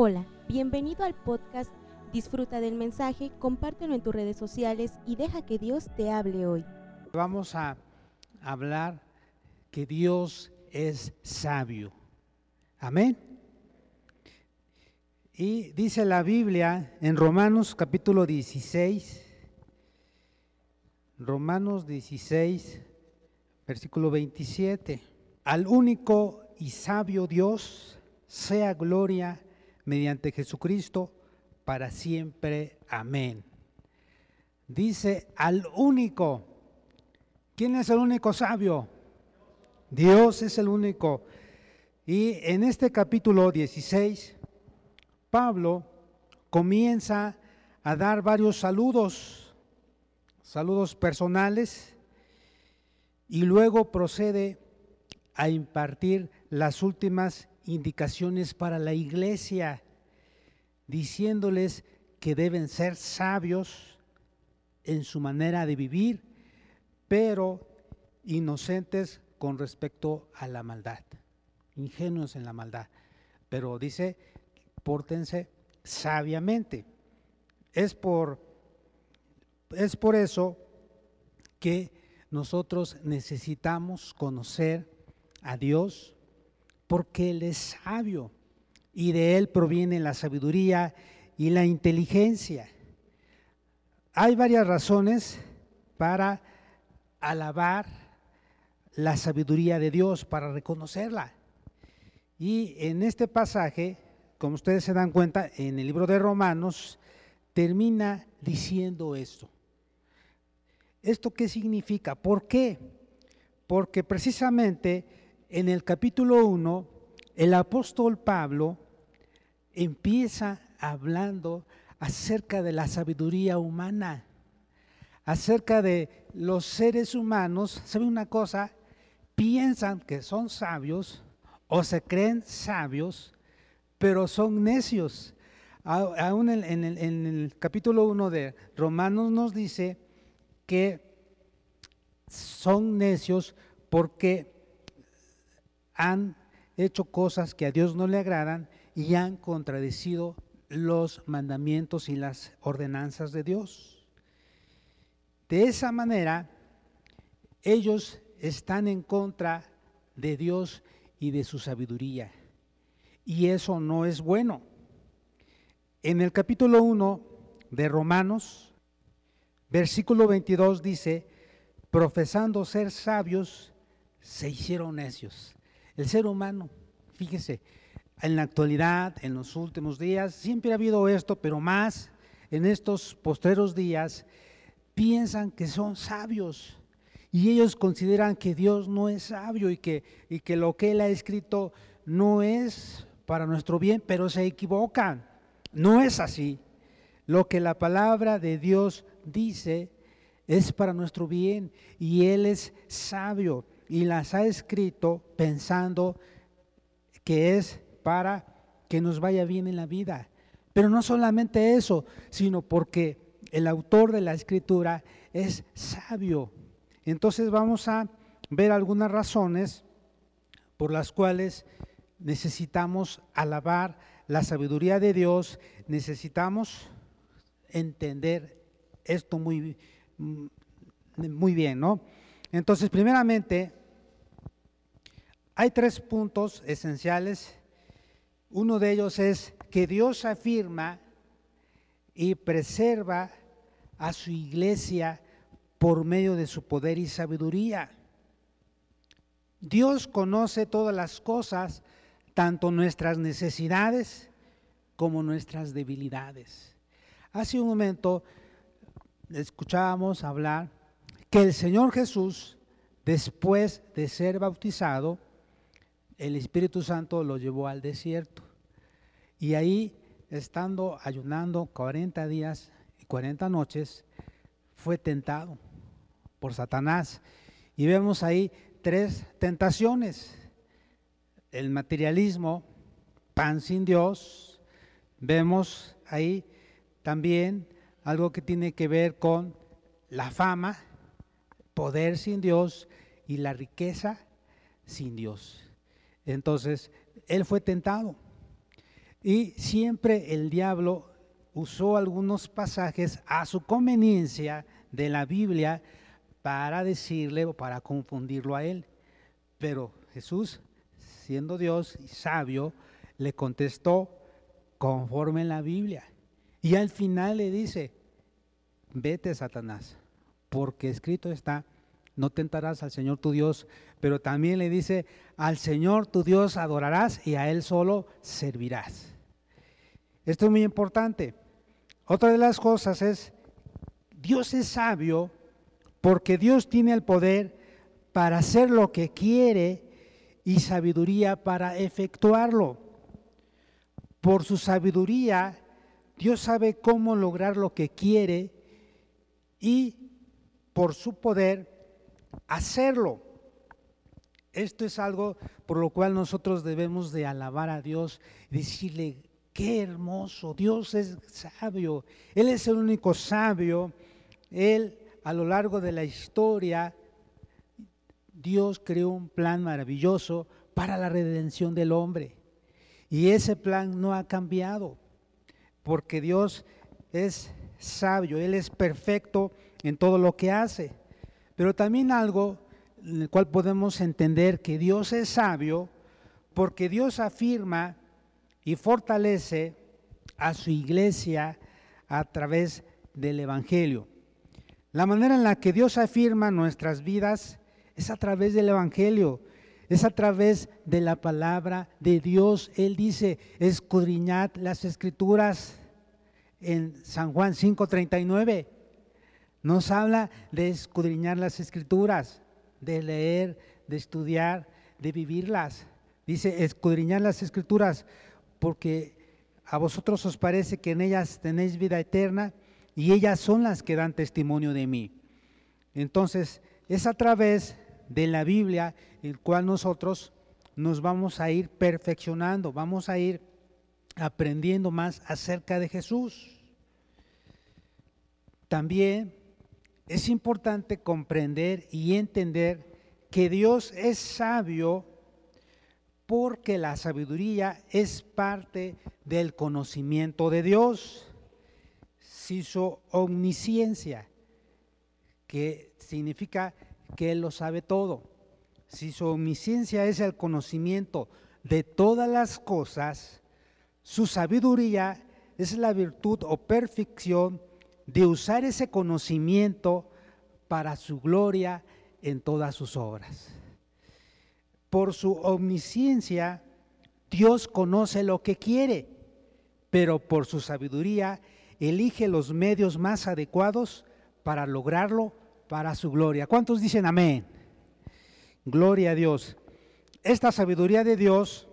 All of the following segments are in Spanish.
Hola, bienvenido al podcast Disfruta del mensaje, compártelo en tus redes sociales y deja que Dios te hable hoy. Vamos a hablar que Dios es sabio. Amén. Y dice la Biblia en Romanos capítulo 16, Romanos 16, versículo 27. Al único y sabio Dios sea gloria mediante Jesucristo para siempre. Amén. Dice al único. ¿Quién es el único sabio? Dios es el único. Y en este capítulo 16, Pablo comienza a dar varios saludos, saludos personales, y luego procede a impartir las últimas indicaciones para la iglesia, diciéndoles que deben ser sabios en su manera de vivir, pero inocentes con respecto a la maldad, ingenuos en la maldad. Pero dice, pórtense sabiamente. Es por, es por eso que nosotros necesitamos conocer a Dios, porque Él es sabio y de Él proviene la sabiduría y la inteligencia. Hay varias razones para alabar la sabiduría de Dios, para reconocerla. Y en este pasaje, como ustedes se dan cuenta, en el libro de Romanos, termina diciendo esto. ¿Esto qué significa? ¿Por qué? Porque precisamente en el capítulo 1, el apóstol Pablo empieza hablando acerca de la sabiduría humana, acerca de los seres humanos. ¿Sabe una cosa? Piensan que son sabios o se creen sabios, pero son necios. Aún en, el, el capítulo 1 de Romanos nos dice que son necios porque han hecho cosas que a Dios no le agradan y han contradecido los mandamientos y las ordenanzas de Dios. De esa manera, ellos están en contra de Dios y de su sabiduría. Y eso no es bueno. En el capítulo 1 de Romanos, versículo 22 dice, profesando ser sabios, se hicieron necios el ser humano, fíjese, en la actualidad, en los últimos días, siempre ha habido esto, pero más en estos postreros días, piensan que son sabios y ellos consideran que Dios no es sabio y que, y que lo que Él ha escrito no es para nuestro bien, pero se equivocan. No es así. Lo que la palabra de Dios dice es para nuestro bien y Él es sabio y las ha escrito pensando que es para que nos vaya bien en la vida. Pero no solamente eso, sino porque el autor de la escritura es sabio. Entonces vamos a ver algunas razones por las cuales necesitamos alabar la sabiduría de Dios, necesitamos entender esto muy, muy bien, ¿no? Entonces, primeramente, hay tres puntos esenciales. Uno de ellos es que Dios afirma y preserva a su iglesia por medio de su poder y sabiduría. Dios conoce todas las cosas, tanto nuestras necesidades como nuestras debilidades. Hace un momento escuchábamos hablar que el Señor Jesús, después de ser bautizado, el Espíritu Santo lo llevó al desierto. Y ahí, estando ayunando 40 días y 40 noches, fue tentado por Satanás. Y vemos ahí tres tentaciones. El materialismo, pan sin Dios. Vemos ahí también algo que tiene que ver con la fama, poder sin Dios y la riqueza sin Dios. Entonces, él fue tentado. Y siempre el diablo usó algunos pasajes a su conveniencia de la Biblia para decirle o para confundirlo a él. Pero Jesús, siendo Dios y sabio, le contestó conforme en la Biblia. Y al final le dice, vete Satanás, porque escrito está, no tentarás al Señor tu Dios, pero también le dice, al Señor tu Dios adorarás y a Él solo servirás. Esto es muy importante. Otra de las cosas es, Dios es sabio porque Dios tiene el poder para hacer lo que quiere y sabiduría para efectuarlo. Por su sabiduría, Dios sabe cómo lograr lo que quiere y por su poder hacerlo. Esto es algo por lo cual nosotros debemos de alabar a Dios y decirle, qué hermoso, Dios es sabio, Él es el único sabio, Él a lo largo de la historia, Dios creó un plan maravilloso para la redención del hombre. Y ese plan no ha cambiado, porque Dios es sabio, Él es perfecto en todo lo que hace. Pero también algo en el cual podemos entender que Dios es sabio, porque Dios afirma y fortalece a su iglesia a través del Evangelio. La manera en la que Dios afirma nuestras vidas es a través del Evangelio, es a través de la palabra de Dios. Él dice, escudriñad las escrituras en San Juan 5:39. Nos habla de escudriñar las escrituras, de leer, de estudiar, de vivirlas. Dice, escudriñar las escrituras, porque a vosotros os parece que en ellas tenéis vida eterna y ellas son las que dan testimonio de mí. Entonces, es a través de la Biblia el cual nosotros nos vamos a ir perfeccionando, vamos a ir aprendiendo más acerca de Jesús. También es importante comprender y entender que Dios es sabio porque la sabiduría es parte del conocimiento de Dios si su omnisciencia, que significa que Él lo sabe todo. Si su omnisciencia es el conocimiento de todas las cosas, su sabiduría es la virtud o perfección de usar ese conocimiento para su gloria en todas sus obras. Por su omnisciencia, Dios conoce lo que quiere, pero por su sabiduría elige los medios más adecuados para lograrlo para su gloria. ¿Cuántos dicen amén? Gloria a Dios. Esta sabiduría de Dios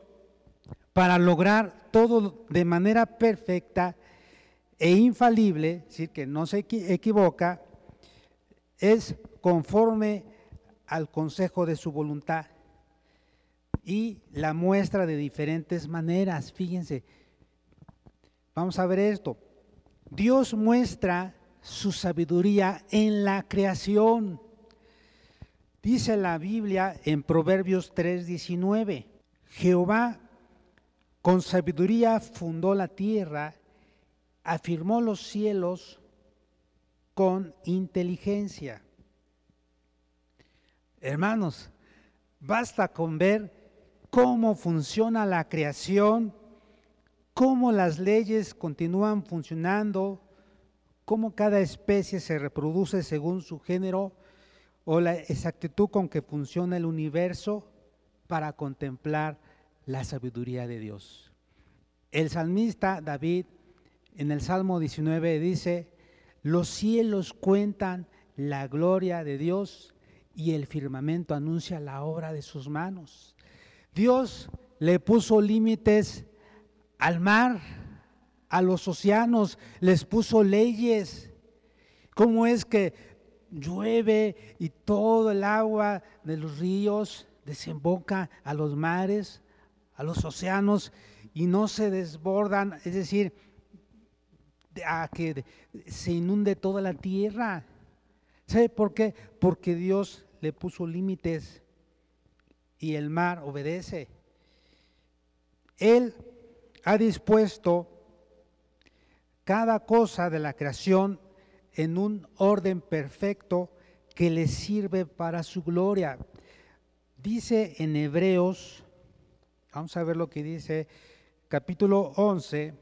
para lograr todo de manera perfecta e infalible, es decir, que no se equivoca, es conforme al consejo de su voluntad y la muestra de diferentes maneras. Fíjense, vamos a ver esto. Dios muestra su sabiduría en la creación. Dice la Biblia en Proverbios 3:19, Jehová con sabiduría fundó la tierra, afirmó los cielos con inteligencia. Hermanos, basta con ver cómo funciona la creación cómo las leyes continúan funcionando, cómo cada especie se reproduce según su género o la exactitud con que funciona el universo para contemplar la sabiduría de Dios. El salmista David en el Salmo 19 dice, los cielos cuentan la gloria de Dios y el firmamento anuncia la obra de sus manos. Dios le puso límites al mar, a los océanos, les puso leyes. ¿Cómo es que llueve y todo el agua de los ríos desemboca a los mares, a los océanos y no se desbordan? Es decir, a que se inunde toda la tierra. ¿Sabe por qué? Porque Dios le puso límites y el mar obedece. Él ha dispuesto cada cosa de la creación en un orden perfecto que le sirve para su gloria. Dice en Hebreos, vamos a ver lo que dice capítulo 11,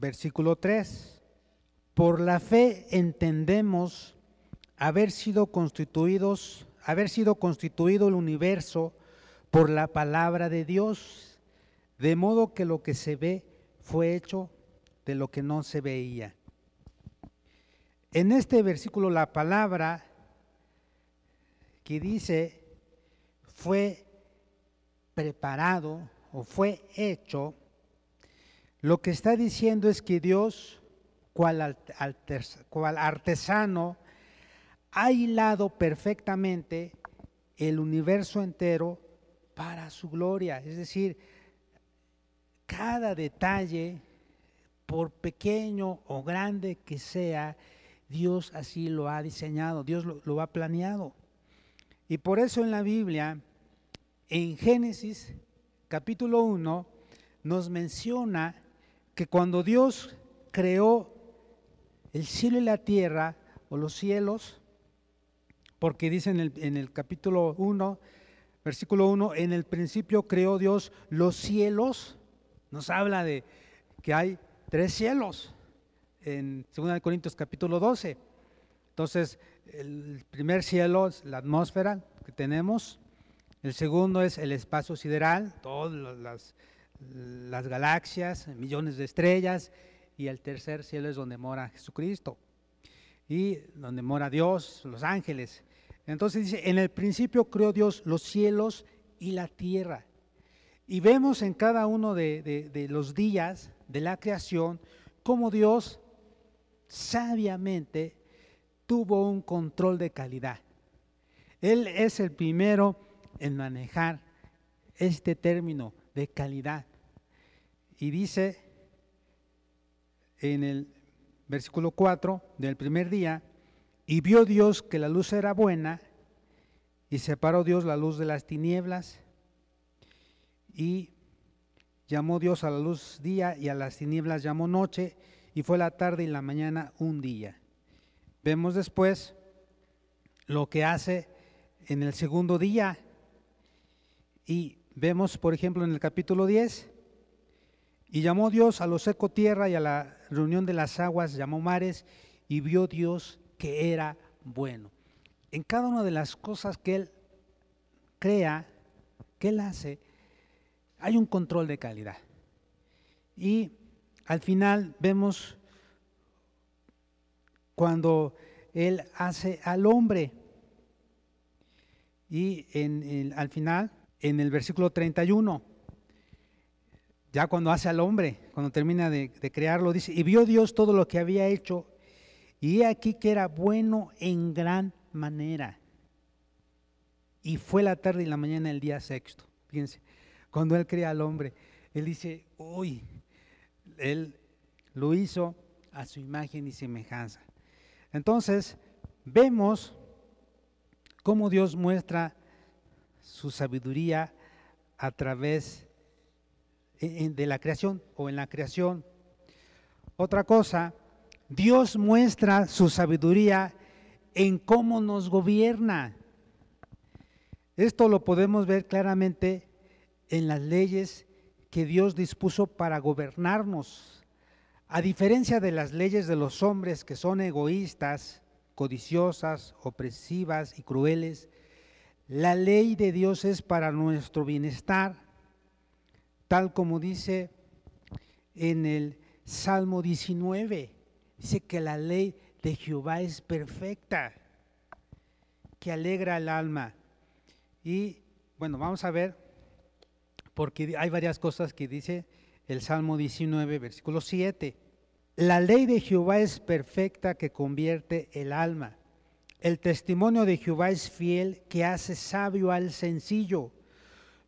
versículo 3. Por la fe entendemos haber sido constituidos, haber sido constituido el universo por la palabra de Dios, de modo que lo que se ve fue hecho de lo que no se veía. En este versículo la palabra que dice fue preparado o fue hecho, lo que está diciendo es que Dios, cual, artesano, ha hilado perfectamente el universo entero para su gloria. Es decir, cada detalle, por pequeño o grande que sea, Dios así lo ha diseñado, Dios lo, lo ha planeado. Y por eso en la Biblia, en Génesis capítulo 1, nos menciona que cuando Dios creó el cielo y la tierra, o los cielos, porque dice en el, en el capítulo 1, versículo 1, en el principio creó Dios los cielos nos habla de que hay tres cielos en 2 Corintios capítulo 12. Entonces, el primer cielo es la atmósfera que tenemos, el segundo es el espacio sideral, todas las, las galaxias, millones de estrellas, y el tercer cielo es donde mora Jesucristo y donde mora Dios, los ángeles. Entonces dice, en el principio creó Dios los cielos y la tierra. Y vemos en cada uno de, los días de la creación cómo Dios sabiamente tuvo un control de calidad. Él es el primero en manejar este término de calidad. Y dice en el versículo 4 del primer día, y vio Dios que la luz era buena, y separó Dios la luz de las tinieblas, y llamó Dios a la luz día y a las tinieblas llamó noche y fue la tarde y la mañana un día. Vemos después lo que hace en el segundo día y vemos, por ejemplo, en el capítulo 10, y llamó Dios a lo seco tierra y a la reunión de las aguas llamó mares y vio Dios que era bueno. En cada una de las cosas que Él crea, que Él hace, hay un control de calidad. Y al final vemos cuando Él hace al hombre. Y en, al final, en el versículo 31, ya cuando hace al hombre, cuando termina de, crearlo, dice, y vio Dios todo lo que había hecho, y aquí que era bueno en gran manera. Y fue la tarde y la mañana el día sexto. Fíjense, cuando Él crea al hombre, Él dice, uy, Él lo hizo a su imagen y semejanza. Entonces, vemos cómo Dios muestra su sabiduría a través de la creación o en la creación. Otra cosa, Dios muestra su sabiduría en cómo nos gobierna. Esto lo podemos ver claramente en las leyes que Dios dispuso para gobernarnos. A diferencia de las leyes de los hombres que son egoístas, codiciosas, opresivas y crueles, la ley de Dios es para nuestro bienestar, tal como dice en el Salmo 19. Dice que la ley de Jehová es perfecta, que alegra al alma. Y bueno, vamos a ver porque hay varias cosas que dice el Salmo 19, versículo 7. La ley de Jehová es perfecta que convierte el alma. El testimonio de Jehová es fiel que hace sabio al sencillo.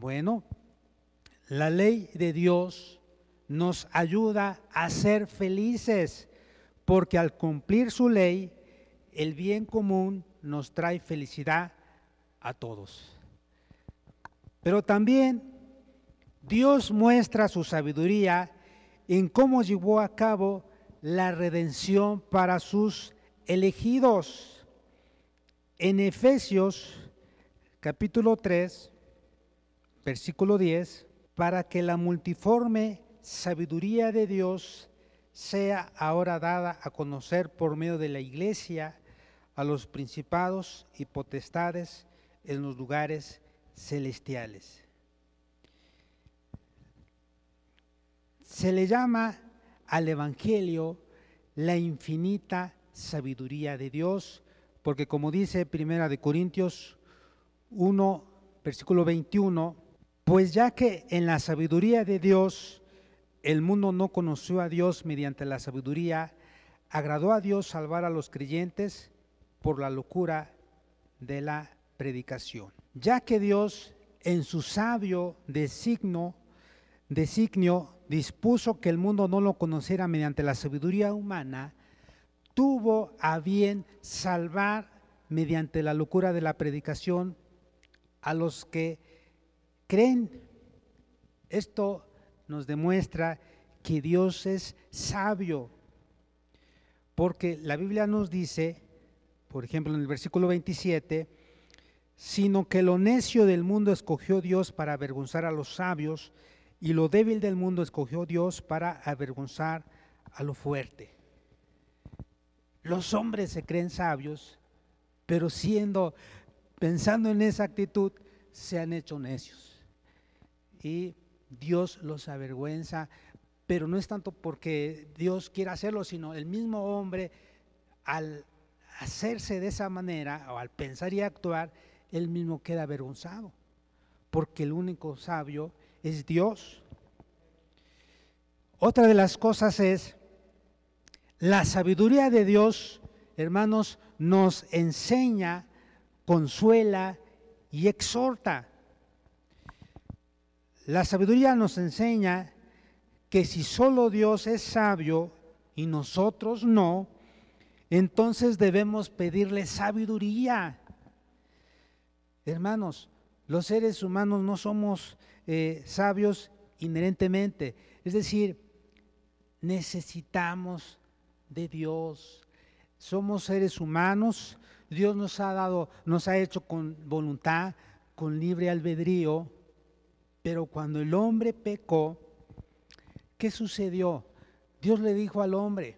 Bueno, la ley de Dios nos ayuda a ser felices, porque al cumplir su ley, el bien común nos trae felicidad a todos. Pero también Dios muestra su sabiduría en cómo llevó a cabo la redención para sus elegidos. En Efesios capítulo 3, versículo 10, para que la multiforme sabiduría de Dios sea ahora dada a conocer por medio de la iglesia a los principados y potestades en los lugares celestiales. Se le llama al Evangelio la infinita sabiduría de Dios, porque como dice Primera de Corintios 1, versículo 21, pues ya que en la sabiduría de Dios el mundo no conoció a Dios mediante la sabiduría, agradó a Dios salvar a los creyentes por la locura de la predicación. Ya que Dios en su sabio designio, designio dispuso que el mundo no lo conociera mediante la sabiduría humana, tuvo a bien salvar mediante la locura de la predicación a los que creen. Esto nos demuestra que Dios es sabio, porque la Biblia nos dice, por ejemplo en el versículo 27, sino que lo necio del mundo escogió Dios para avergonzar a los sabios, y lo débil del mundo escogió Dios para avergonzar a lo fuerte. Los hombres se creen sabios, pero siendo, pensando en esa actitud, se han hecho necios. Y Dios los avergüenza, pero no es tanto porque Dios quiera hacerlo, sino el mismo hombre al hacerse de esa manera o al pensar y actuar, él mismo queda avergonzado, porque el único sabio es Dios. Otra de las cosas es, la sabiduría de Dios, hermanos, nos enseña, consuela y exhorta. La sabiduría nos enseña que si solo Dios es sabio y nosotros no, entonces debemos pedirle sabiduría. Hermanos, los seres humanos no somos eh, sabios inherentemente. Es decir, necesitamos de Dios. Somos seres humanos. Dios nos ha dado, nos ha hecho con voluntad, con libre albedrío. Pero cuando el hombre pecó, ¿qué sucedió? Dios le dijo al hombre,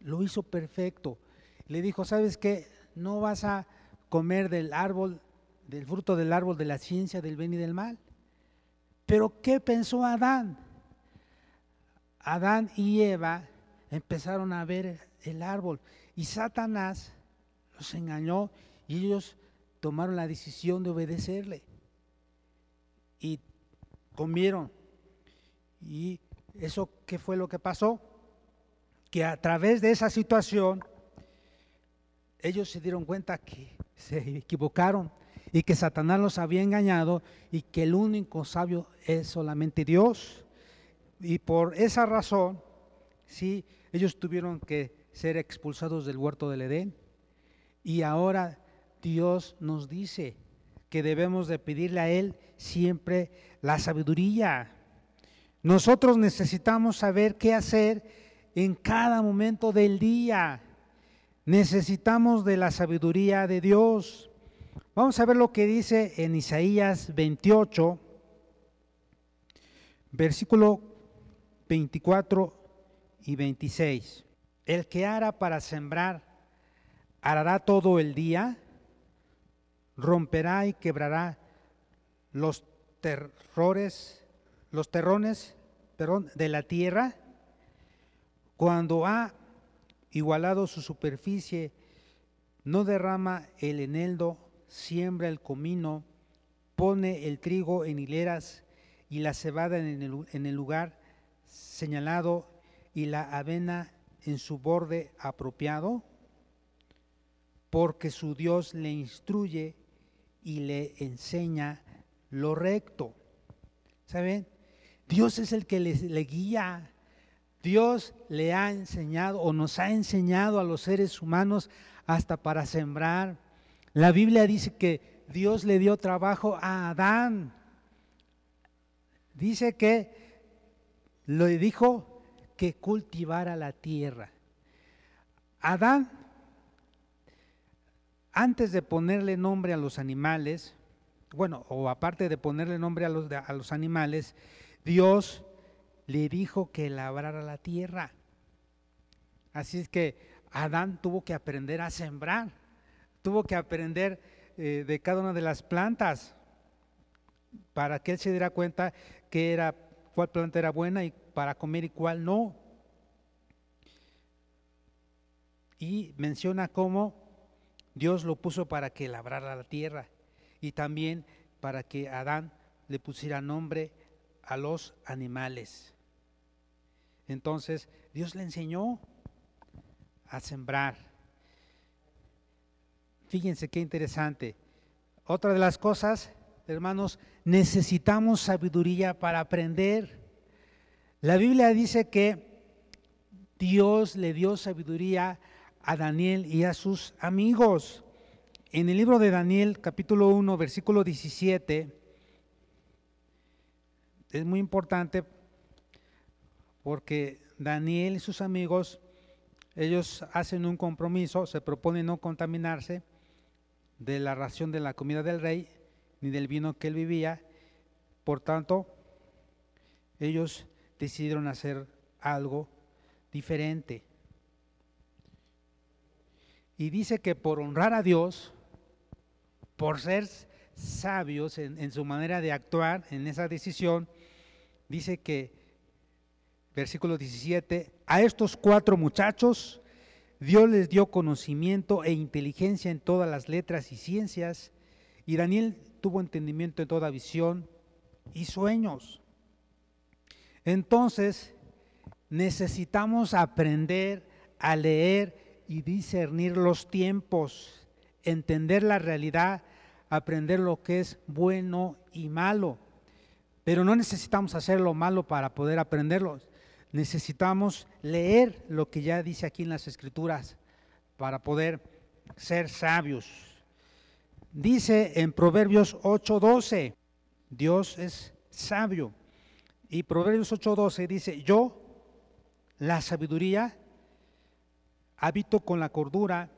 lo hizo perfecto. Le dijo, ¿sabes qué? No vas a comer del árbol, del fruto del árbol de la ciencia del bien y del mal. Pero ¿qué pensó Adán? Adán y Eva empezaron a ver el árbol y Satanás los engañó y ellos tomaron la decisión de obedecerle y comieron. ¿Y eso qué fue lo que pasó? Que a través de esa situación ellos se dieron cuenta que se equivocaron y que Satanás los había engañado y que el único sabio es solamente Dios. Y por esa razón, sí, ellos tuvieron que ser expulsados del huerto del Edén. Y ahora Dios nos dice que debemos de pedirle a Él siempre la sabiduría. Nosotros necesitamos saber qué hacer en cada momento del día. Necesitamos de la sabiduría de Dios. Vamos a ver lo que dice en Isaías 28, versículo 24 y 26. El que hará para sembrar, arará todo el día, romperá y quebrará los terrores, los terrones de la tierra, cuando ha igualado su superficie, no derrama el eneldo siembra el comino, pone el trigo en hileras y la cebada en el lugar señalado y la avena en su borde apropiado? Porque su Dios le instruye y le enseña lo recto. ¿Saben? Dios es el que le, le guía. Dios le ha enseñado o nos ha enseñado a los seres humanos hasta para sembrar. La Biblia dice que Dios le dio trabajo a Adán. Dice que le dijo que cultivara la tierra. Adán, antes de ponerle nombre a los animales, bueno, o aparte de ponerle nombre a los, a los animales, Dios le dijo que labrara la tierra. Así es que Adán tuvo que aprender a sembrar, tuvo que aprender eh, de cada una de las plantas para que él se diera cuenta que era cuál planta era buena y para comer y cuál no. Y menciona cómo Dios lo puso para que labrara la tierra y también para que Adán le pusiera nombre a los animales. Entonces Dios le enseñó a sembrar. Fíjense qué interesante. Otra de las cosas, hermanos, necesitamos sabiduría para aprender. La Biblia dice que Dios le dio sabiduría a Daniel y a sus amigos. En el libro de Daniel, capítulo 1, versículo 17, es muy importante porque Daniel y sus amigos, ellos hacen un compromiso, se proponen no contaminarse de la ración de la comida del rey, ni del vino que él vivía. Por tanto, ellos decidieron hacer algo diferente. Y dice que por honrar a Dios, por ser sabios en, su manera de actuar en esa decisión, dice que versículo 17, a estos cuatro muchachos Dios les dio conocimiento e inteligencia en todas las letras y ciencias, y Daniel tuvo entendimiento en toda visión y sueños. Entonces, necesitamos aprender a leer y discernir los tiempos, entender la realidad, aprender lo que es bueno y malo. Pero no necesitamos hacer lo malo para poder aprenderlo necesitamos leer lo que ya dice aquí en las escrituras para poder ser sabios. Dice en Proverbios 8:12, Dios es sabio. Y Proverbios 8:12 dice, yo, la sabiduría, habito con la cordura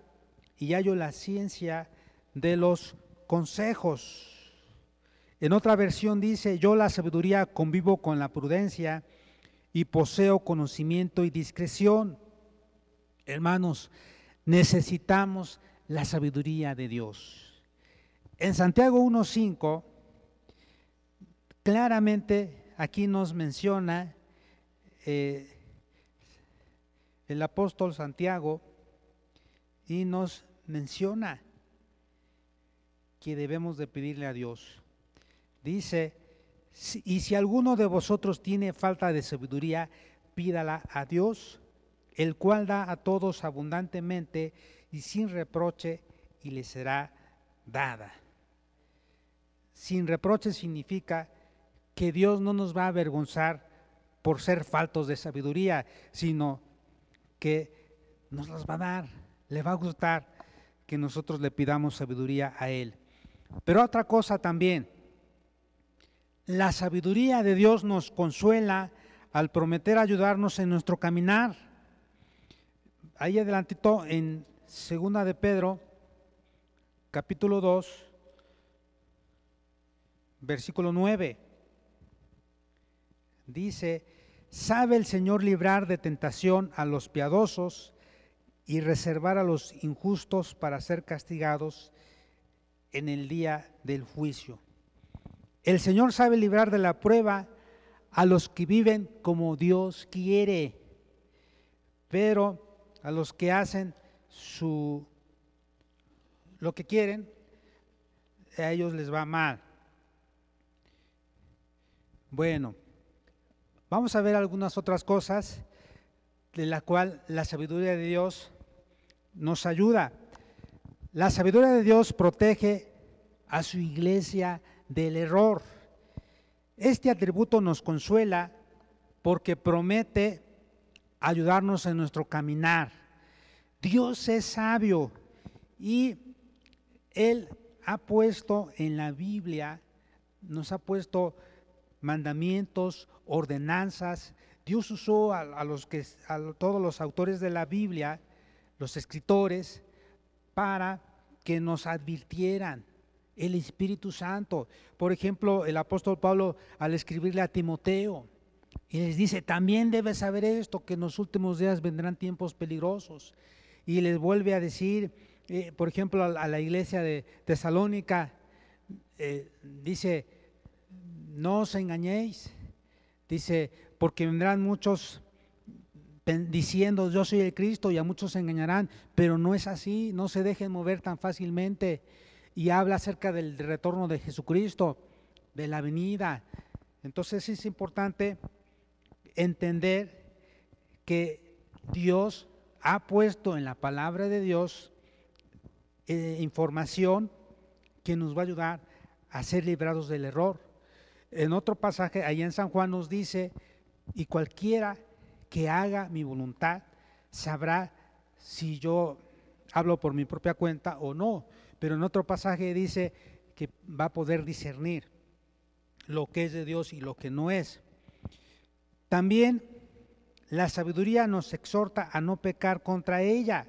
y hallo la ciencia de los consejos. En otra versión dice, yo la sabiduría convivo con la prudencia y poseo conocimiento y discreción. Hermanos, necesitamos la sabiduría de Dios. En Santiago 1.5, claramente aquí nos menciona eh, el apóstol Santiago y nos menciona que debemos de pedirle a Dios. Dice, y si alguno de vosotros tiene falta de sabiduría, pídala a Dios, el cual da a todos abundantemente y sin reproche, y le será dada. Sin reproche significa que Dios no nos va a avergonzar por ser faltos de sabiduría, sino que nos las va a dar, le va a gustar que nosotros le pidamos sabiduría a Él. Pero otra cosa también, la sabiduría de Dios nos consuela al prometer ayudarnos en nuestro caminar. Ahí adelantito en Segunda de Pedro, capítulo 2, versículo 9. Dice, sabe el Señor librar de tentación a los piadosos y reservar a los injustos para ser castigados en el día del juicio. El Señor sabe librar de la prueba a los que viven como Dios quiere, pero a los que hacen su lo que quieren, a ellos les va mal. Bueno, vamos a ver algunas otras cosas de la cual la sabiduría de Dios nos ayuda. La sabiduría de Dios protege a su iglesia del error. Este atributo nos consuela porque promete ayudarnos en nuestro caminar. Dios es sabio y Él ha puesto en la Biblia, nos ha puesto mandamientos, ordenanzas. Dios usó a, los que, a todos los autores de la Biblia, los escritores, para que nos advirtieran el Espíritu Santo. Por ejemplo, el apóstol Pablo al escribirle a Timoteo, y les dice, también debes saber esto, que en los últimos días vendrán tiempos peligrosos. Y les vuelve a decir, eh, por ejemplo, a, la iglesia de Tesalónica, eh, dice, no os engañéis, dice, porque vendrán muchos diciendo yo soy el Cristo y a muchos se engañarán, pero no es así, no se dejen mover tan fácilmente. Y habla acerca del retorno de Jesucristo, de la venida. Entonces es importante entender que Dios ha puesto en la palabra de Dios eh, información que nos va a ayudar a ser librados del error. En otro pasaje, ahí en San Juan nos dice, y cualquiera que haga mi voluntad sabrá si yo hablo por mi propia cuenta o no. Pero en otro pasaje dice que va a poder discernir lo que es de Dios y lo que no es. También la sabiduría nos exhorta a no pecar contra ella.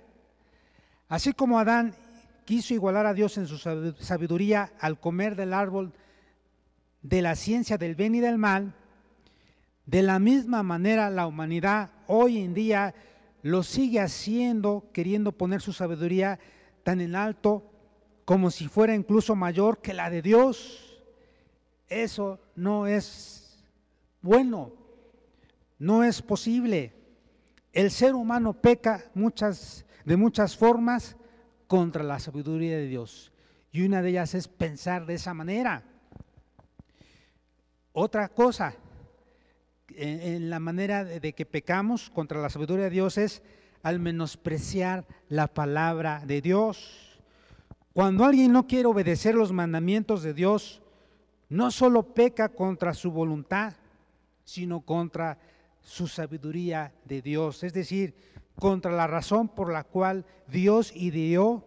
Así como Adán quiso igualar a Dios en su sabiduría al comer del árbol de la ciencia del bien y del mal, de la misma manera la humanidad hoy en día lo sigue haciendo, queriendo poner su sabiduría tan en alto como si fuera incluso mayor que la de Dios. Eso no es bueno. No es posible. El ser humano peca muchas, de muchas formas contra la sabiduría de Dios. Y una de ellas es pensar de esa manera. Otra cosa, en, la manera de, que pecamos contra la sabiduría de Dios es al menospreciar la palabra de Dios. Cuando alguien no quiere obedecer los mandamientos de Dios, no solo peca contra su voluntad, sino contra su sabiduría de Dios, es decir, contra la razón por la cual Dios ideó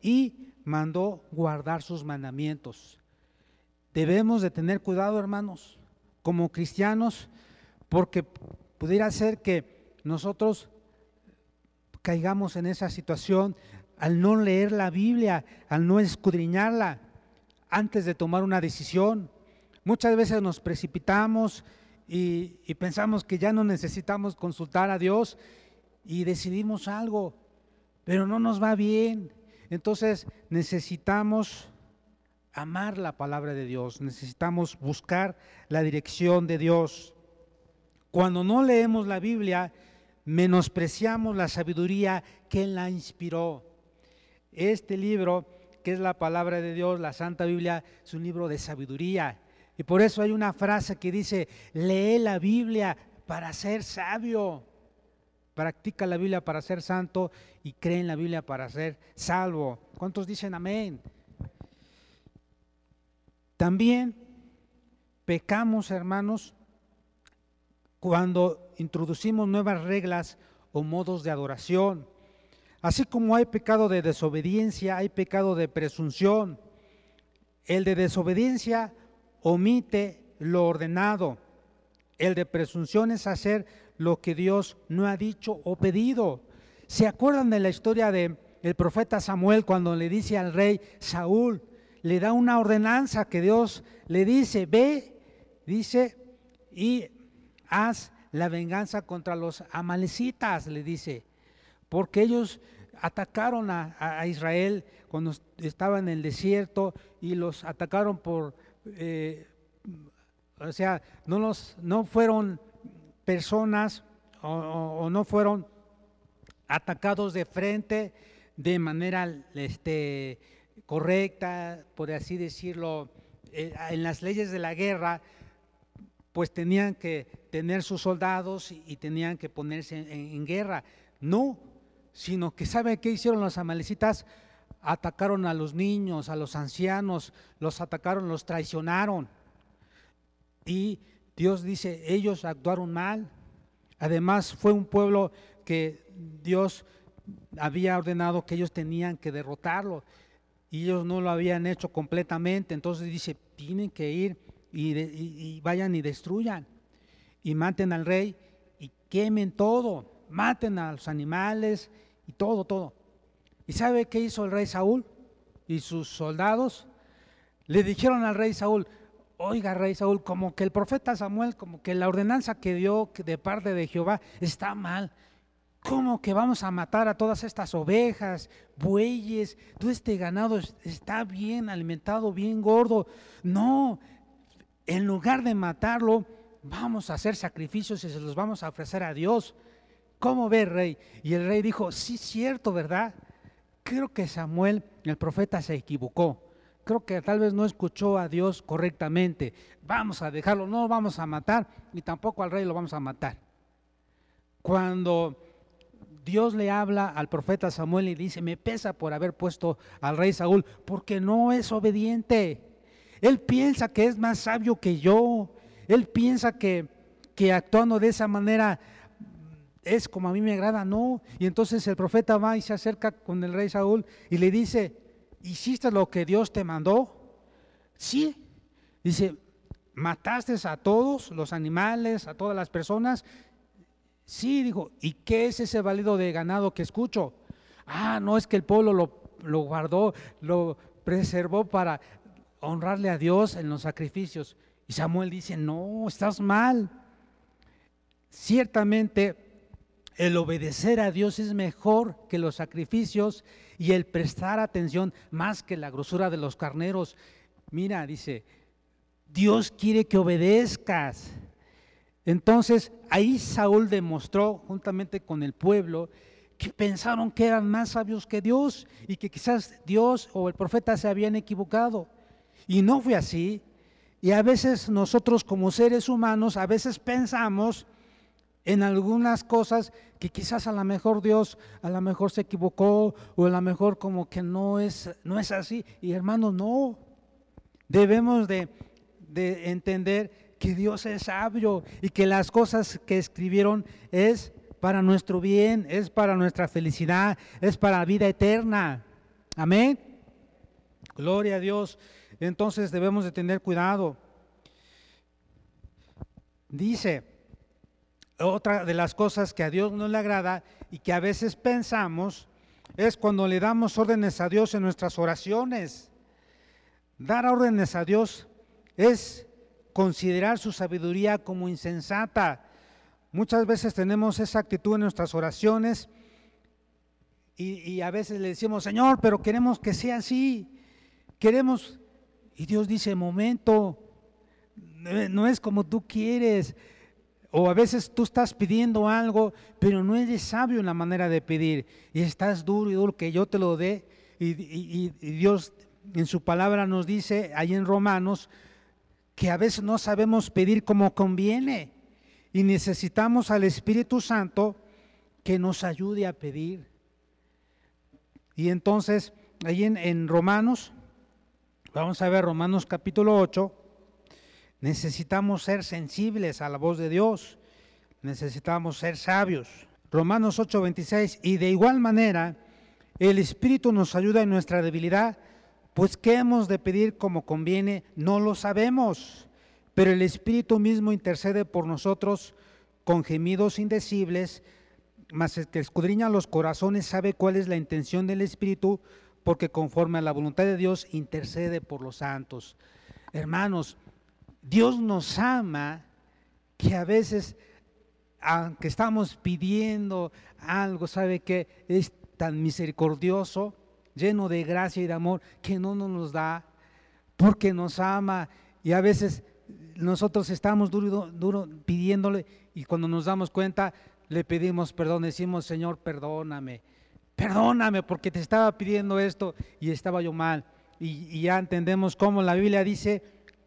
y mandó guardar sus mandamientos. Debemos de tener cuidado, hermanos, como cristianos, porque pudiera ser que nosotros caigamos en esa situación al no leer la Biblia, al no escudriñarla antes de tomar una decisión. Muchas veces nos precipitamos y, pensamos que ya no necesitamos consultar a Dios y decidimos algo, pero no nos va bien. Entonces necesitamos amar la palabra de Dios, necesitamos buscar la dirección de Dios. Cuando no leemos la Biblia, menospreciamos la sabiduría que la inspiró. Este libro, que es la palabra de Dios, la Santa Biblia, es un libro de sabiduría. Y por eso hay una frase que dice, lee la Biblia para ser sabio. Practica la Biblia para ser santo y cree en la Biblia para ser salvo. ¿Cuántos dicen amén? También pecamos, hermanos, cuando introducimos nuevas reglas o modos de adoración. Así como hay pecado de desobediencia, hay pecado de presunción. El de desobediencia omite lo ordenado. El de presunción es hacer lo que Dios no ha dicho o pedido. ¿Se acuerdan de la historia del el profeta Samuel cuando le dice al rey Saúl, le da una ordenanza que Dios le dice, ve, dice, y haz la venganza contra los amalecitas, le dice, porque ellos atacaron a, Israel cuando estaba en el desierto y los atacaron por eh, o sea, no, los, no fueron personas o, no fueron atacados de frente de manera este, correcta, por así decirlo, eh, en las leyes de la guerra, pues tenían que tener sus soldados y, tenían que ponerse en, guerra. No, sino que ¿sabe qué hicieron los amalecitas? Atacaron a los niños, a los ancianos, los atacaron, los traicionaron. Y Dios dice, ellos actuaron mal. Además fue un pueblo que Dios había ordenado que ellos tenían que derrotarlo y ellos no lo habían hecho completamente. Entonces dice, tienen que ir y, vayan y destruyan y maten al rey y quemen todo, maten a los animales y todo, todo. ¿Y sabe qué hizo el rey Saúl y sus soldados? Le dijeron al rey Saúl, oiga rey Saúl, como que el profeta Samuel, como que la ordenanza que dio de parte de Jehová está mal. ¿Cómo que vamos a matar a todas estas ovejas, bueyes? Todo este ganado está bien alimentado, bien gordo. No, en lugar de matarlo, vamos a hacer sacrificios y se los vamos a ofrecer a Dios. ¿Cómo ve, rey? Y el rey dijo, sí, cierto, ¿verdad? Creo que Samuel, el profeta, se equivocó. Creo que tal vez no escuchó a Dios correctamente. Vamos a dejarlo, no lo vamos a matar, y tampoco al rey lo vamos a matar. Cuando Dios le habla al profeta Samuel y dice, me pesa por haber puesto al rey Saúl, porque no es obediente. Él piensa que es más sabio que yo. Él piensa que, que actuando de esa manera es como a mí me agrada. No. Y entonces el profeta va y se acerca con el rey Saúl y le dice, ¿hiciste lo que Dios te mandó? Sí. Dice, ¿mataste a todos los animales, a todas las personas? Sí, dijo, ¿y qué es ese válido de ganado que escucho? Ah, no es que el pueblo lo, lo guardó, lo preservó para honrarle a Dios en los sacrificios. Y Samuel dice, no, estás mal. Ciertamente el obedecer a Dios es mejor que los sacrificios y el prestar atención más que la grosura de los carneros. Mira, dice, Dios quiere que obedezcas. Entonces ahí Saúl demostró juntamente con el pueblo que pensaron que eran más sabios que Dios y que quizás Dios o el profeta se habían equivocado. Y no fue así. Y a veces nosotros como seres humanos, a veces pensamos en algunas cosas que quizás a lo mejor Dios a lo mejor se equivocó o a lo mejor como que no es, no es así. Y hermanos, no. Debemos de, de entender que Dios es sabio y que las cosas que escribieron es para nuestro bien, es para nuestra felicidad, es para la vida eterna. Amén. Gloria a Dios entonces debemos de tener cuidado. Dice, otra de las cosas que a Dios no le agrada y que a veces pensamos es cuando le damos órdenes a Dios en nuestras oraciones. Dar órdenes a Dios es considerar su sabiduría como insensata. Muchas veces tenemos esa actitud en nuestras oraciones y, y, a veces le decimos, Señor, pero queremos que sea así. Queremos y Dios dice, momento, no es como tú quieres. O a veces tú estás pidiendo algo, pero no eres sabio en la manera de pedir. Y estás duro y duro que yo te lo dé. Y, Dios en su palabra nos dice, ahí en Romanos, que a veces no sabemos pedir como conviene. Y necesitamos al Espíritu Santo que nos ayude a pedir. Y entonces, ahí en, en Romanos Vamos a ver Romanos capítulo 8. Necesitamos ser sensibles a la voz de Dios. Necesitamos ser sabios. Romanos 8, 26. Y de igual manera, el Espíritu nos ayuda en nuestra debilidad, pues qué hemos de pedir como conviene, no lo sabemos. Pero el Espíritu mismo intercede por nosotros con gemidos indecibles, mas el que escudriña los corazones sabe cuál es la intención del Espíritu, porque conforme a la voluntad de Dios intercede por los santos. Hermanos, Dios nos ama que a veces, aunque estamos pidiendo algo, sabe que es tan misericordioso, lleno de gracia y de amor, que no nos da, porque nos ama. Y a veces nosotros estamos duro, duro pidiéndole y cuando nos damos cuenta le pedimos perdón, decimos Señor, perdóname perdóname porque te estaba pidiendo esto y estaba yo mal. Y, ya entendemos cómo la Biblia dice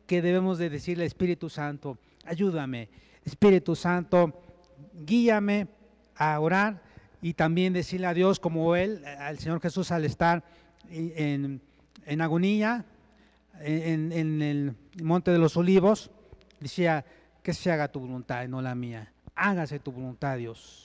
que debemos de decirle Espíritu Santo, ayúdame. Espíritu Santo, guíame a orar y también decirle a Dios como Él, al Señor Jesús al estar en, agonía, en, en, el Monte de los Olivos, decía, que se haga tu voluntad y no la mía. Hágase tu voluntad, Dios.